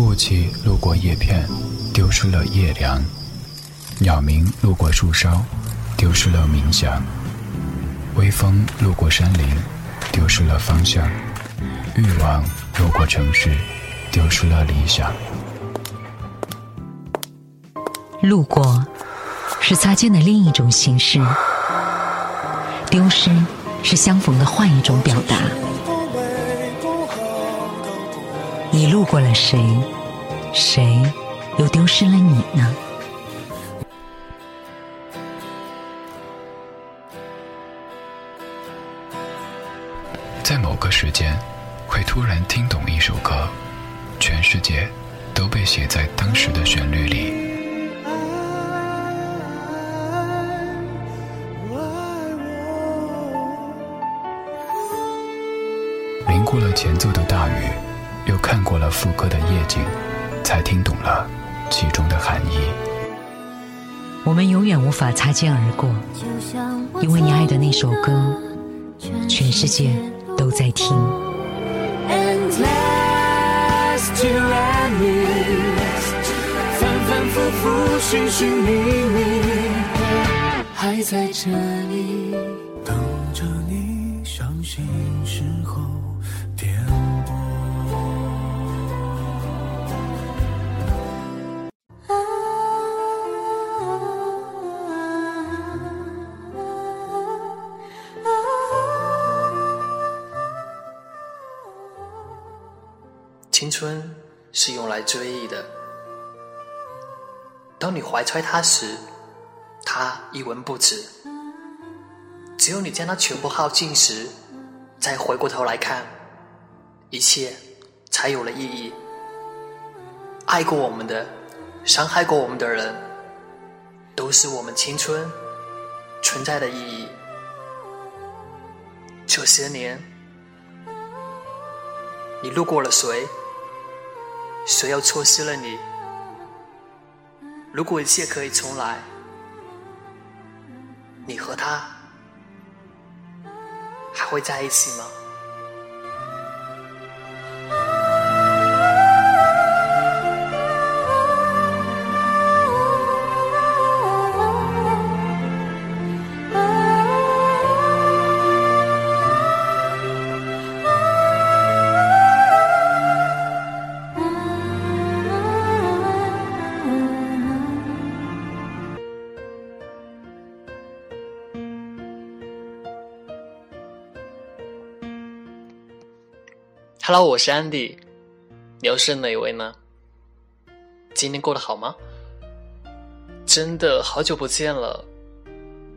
雾气路过叶片，丢失了叶凉；鸟鸣路过树梢，丢失了鸣响；微风路过山林，丢失了方向；欲望路过城市，丢失了理想。路过，是擦肩的另一种形式；丢失，是相逢的换一种表达。你路过了谁？谁又丢失了你呢？在某个时间，会突然听懂一首歌，全世界都被写在当时的旋律里。淋过了前奏的大雨，又看过了副歌的夜景，才听懂了其中的含义。我们永远无法擦肩而过，因为你爱的那首歌，全世界都在听。反反复复，寻寻觅觅，还在这里等着你伤心时候点播。来追忆的。当你怀揣它时，它一文不值；只有你将它全部耗尽时，再回过头来看，一切才有了意义。爱过我们的，伤害过我们的人，都是我们青春存在的意义。这些年，你路过了谁？谁又错失了你？如果一切可以重来，你和他还会在一起吗？Hello，我是 Andy，你又是哪位呢？今天过得好吗？真的好久不见了，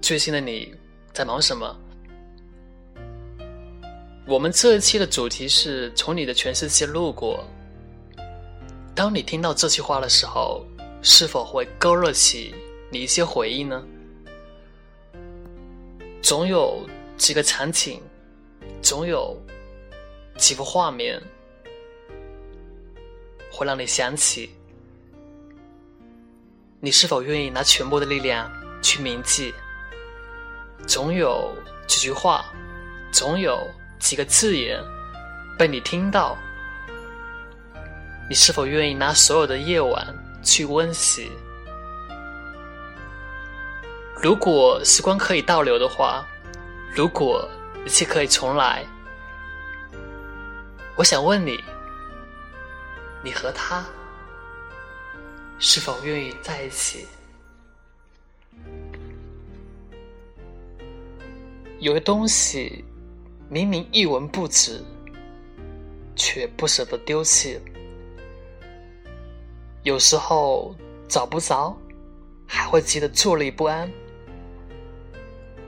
最近的你在忙什么？我们这一期的主题是从你的全世界路过。当你听到这句话的时候，是否会勾勒起你一些回忆呢？总有几个场景，总有。几幅画面会让你想起，你是否愿意拿全部的力量去铭记？总有几句话，总有几个字眼被你听到，你是否愿意拿所有的夜晚去温习？如果时光可以倒流的话，如果一切可以重来。我想问你，你和他是否愿意在一起？有些东西明明一文不值，却不舍得丢弃；有时候找不着，还会急得坐立不安。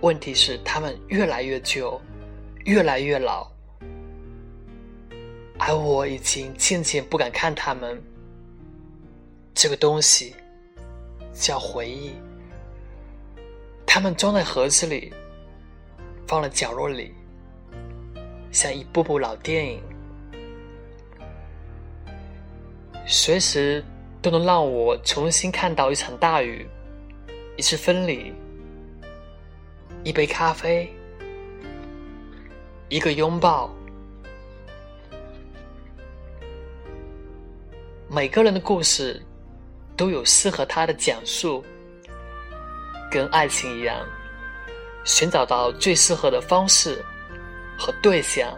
问题是，他们越来越旧，越来越老。而我已经渐渐不敢看他们。这个东西叫回忆，他们装在盒子里，放了角落里，像一部部老电影，随时都能让我重新看到一场大雨，一次分离，一杯咖啡，一个拥抱。每个人的故事都有适合他的讲述，跟爱情一样，寻找到最适合的方式和对象，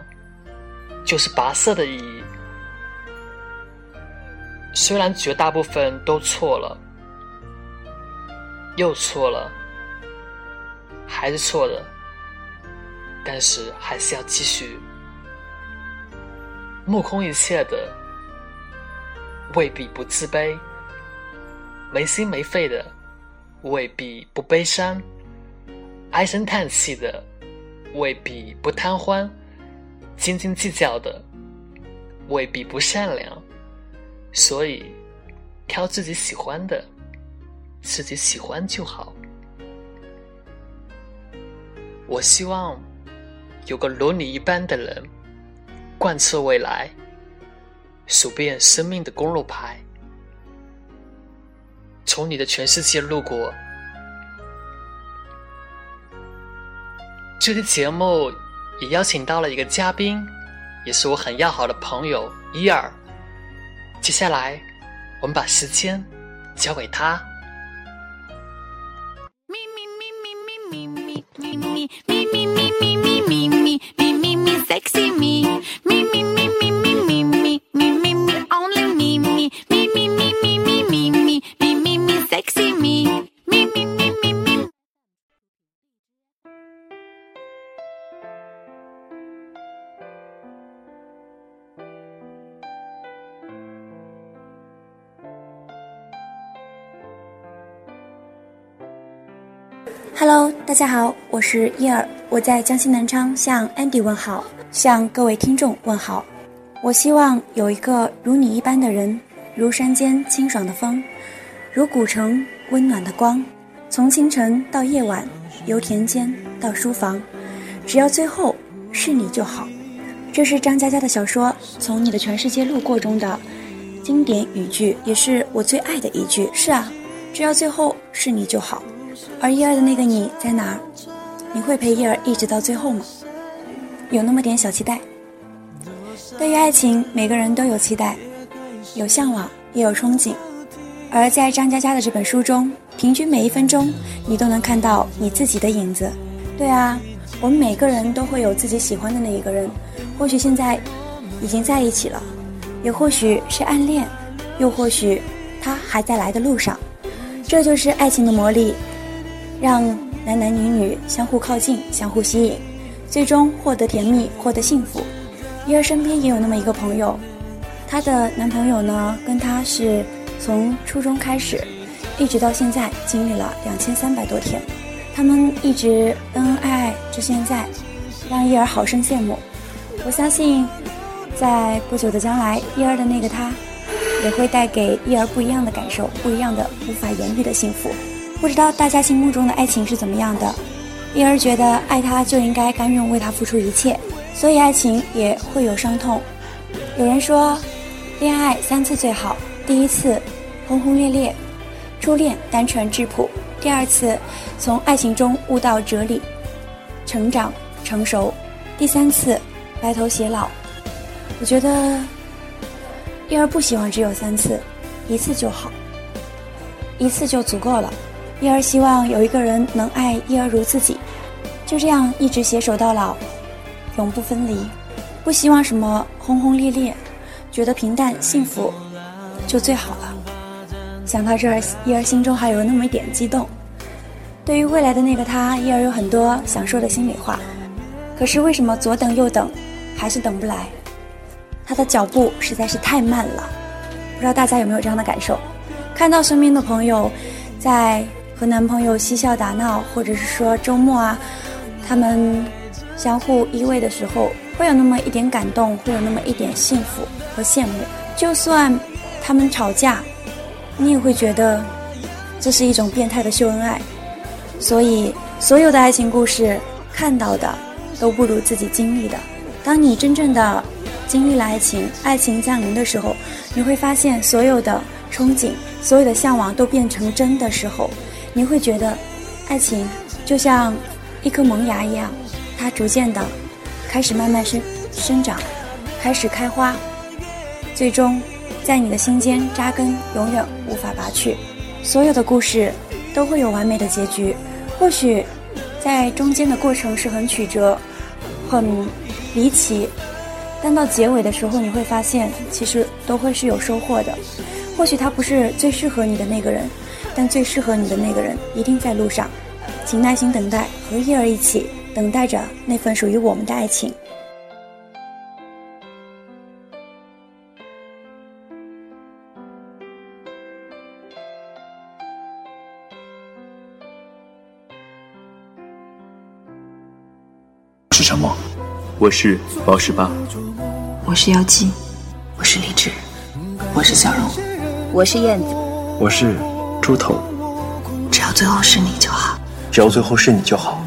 就是跋涉的意义。虽然绝大部分都错了，又错了，还是错的，但是还是要继续。目空一切的未必不自卑，没心没肺的未必不悲伤，唉声叹气的未必不贪欢，斤斤计较的未必不善良。所以，挑自己喜欢的，自己喜欢就好。我希望有个如你一般的人。贯彻未来，数遍生命的公路牌，从你的全世界路过。这期节目也邀请到了一个嘉宾，也是我很要好的朋友伊尔。接下来，我们把时间交给他。咪咪咪咪咪咪咪咪咪咪咪大家好，我是伊尔，我在江西南昌向 Andy 问好，向各位听众问好。我希望有一个如你一般的人，如山间清爽的风，如古城温暖的光，从清晨到夜晚，由田间到书房，只要最后是你就好。这是张嘉佳的小说《从你的全世界路过》中的经典语句，也是我最爱的一句。是啊，只要最后是你就好。而一儿的那个你在哪儿？你会陪一儿一直到最后吗？有那么点小期待。对于爱情，每个人都有期待，有向往，也有憧憬。而在张嘉佳的这本书中，平均每一分钟，你都能看到你自己的影子。对啊，我们每个人都会有自己喜欢的那一个人，或许现在已经在一起了，也或许是暗恋，又或许他还在来的路上。这就是爱情的魔力。让男男女女相互靠近、相互吸引，最终获得甜蜜、获得幸福。伊儿身边也有那么一个朋友，她的男朋友呢，跟她是从初中开始，一直到现在，经历了两千三百多天，他们一直恩恩爱爱至现在，让伊儿好生羡慕。我相信，在不久的将来，伊儿的那个他，也会带给伊儿不一样的感受，不一样的、无法言喻的幸福。不知道大家心目中的爱情是怎么样的？因而觉得爱他就应该甘愿为他付出一切，所以爱情也会有伤痛。有人说，恋爱三次最好：第一次轰轰烈烈，初恋单纯质朴；第二次从爱情中悟到哲理，成长成熟；第三次白头偕老。我觉得，因而不喜欢只有三次，一次就好，一次就足够了。一儿希望有一个人能爱一儿如自己，就这样一直携手到老，永不分离。不希望什么轰轰烈烈，觉得平淡幸福就最好了。想到这儿，一儿心中还有那么一点激动。对于未来的那个他，一儿有很多想说的心里话。可是为什么左等右等，还是等不来？他的脚步实在是太慢了。不知道大家有没有这样的感受？看到身边的朋友在。和男朋友嬉笑打闹，或者是说周末啊，他们相互依偎的时候，会有那么一点感动，会有那么一点幸福和羡慕。就算他们吵架，你也会觉得这是一种变态的秀恩爱。所以，所有的爱情故事看到的都不如自己经历的。当你真正的经历了爱情，爱情降临的时候，你会发现所有的憧憬、所有的向往都变成真的时候。你会觉得，爱情就像一颗萌芽一样，它逐渐的开始慢慢生生长，开始开花，最终在你的心间扎根，永远无法拔去。所有的故事都会有完美的结局，或许在中间的过程是很曲折、很离奇，但到结尾的时候，你会发现其实都会是有收获的。或许他不是最适合你的那个人，但最适合你的那个人一定在路上。请耐心等待，和叶儿一起等待着那份属于我们的爱情。是什么？我是宝十八，我是妖姬，我是荔枝，我是小荣，我是燕子，我是猪头。只要最后是你就好。只要最后是你就好。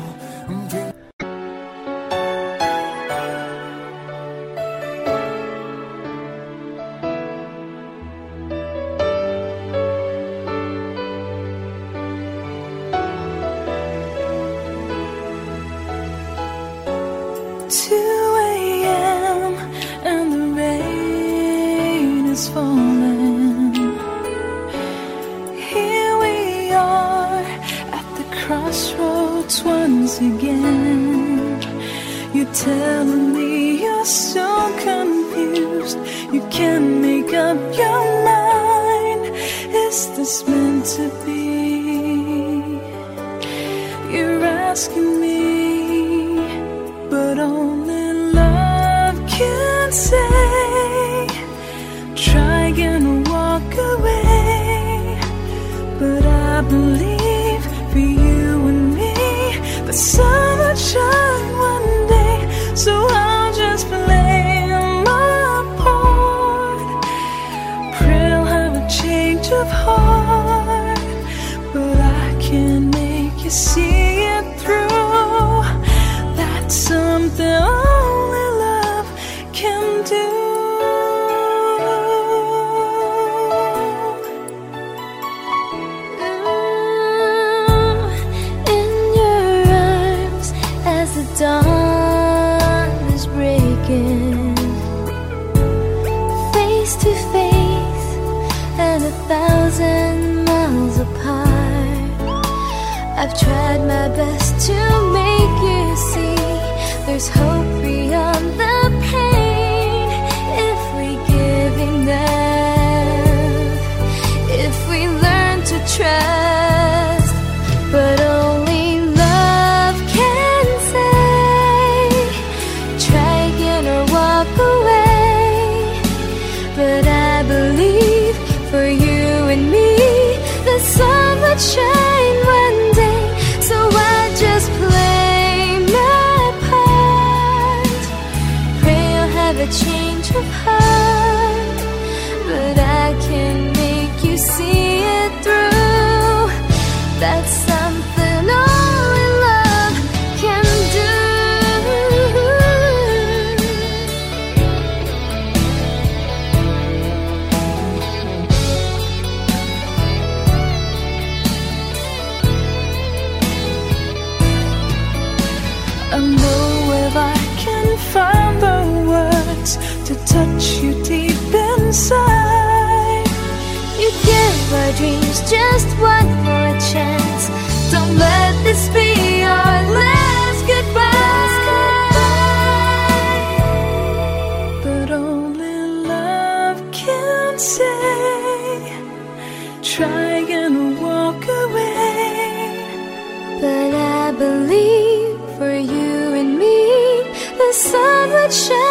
Telling me you're so confused. You can't make up your mind. Is this meant to be? You're asking something only love can do. Mm, in your arms, as the dawn is breaking, face to face, and a thousand miles apart. I've tried my best to make you see there's hope to touch you deep inside. You give our dreams just one more chance. Don't let this be our last goodbye. But only love can say, try and walk away. But I believe for you and me, the sun would shine.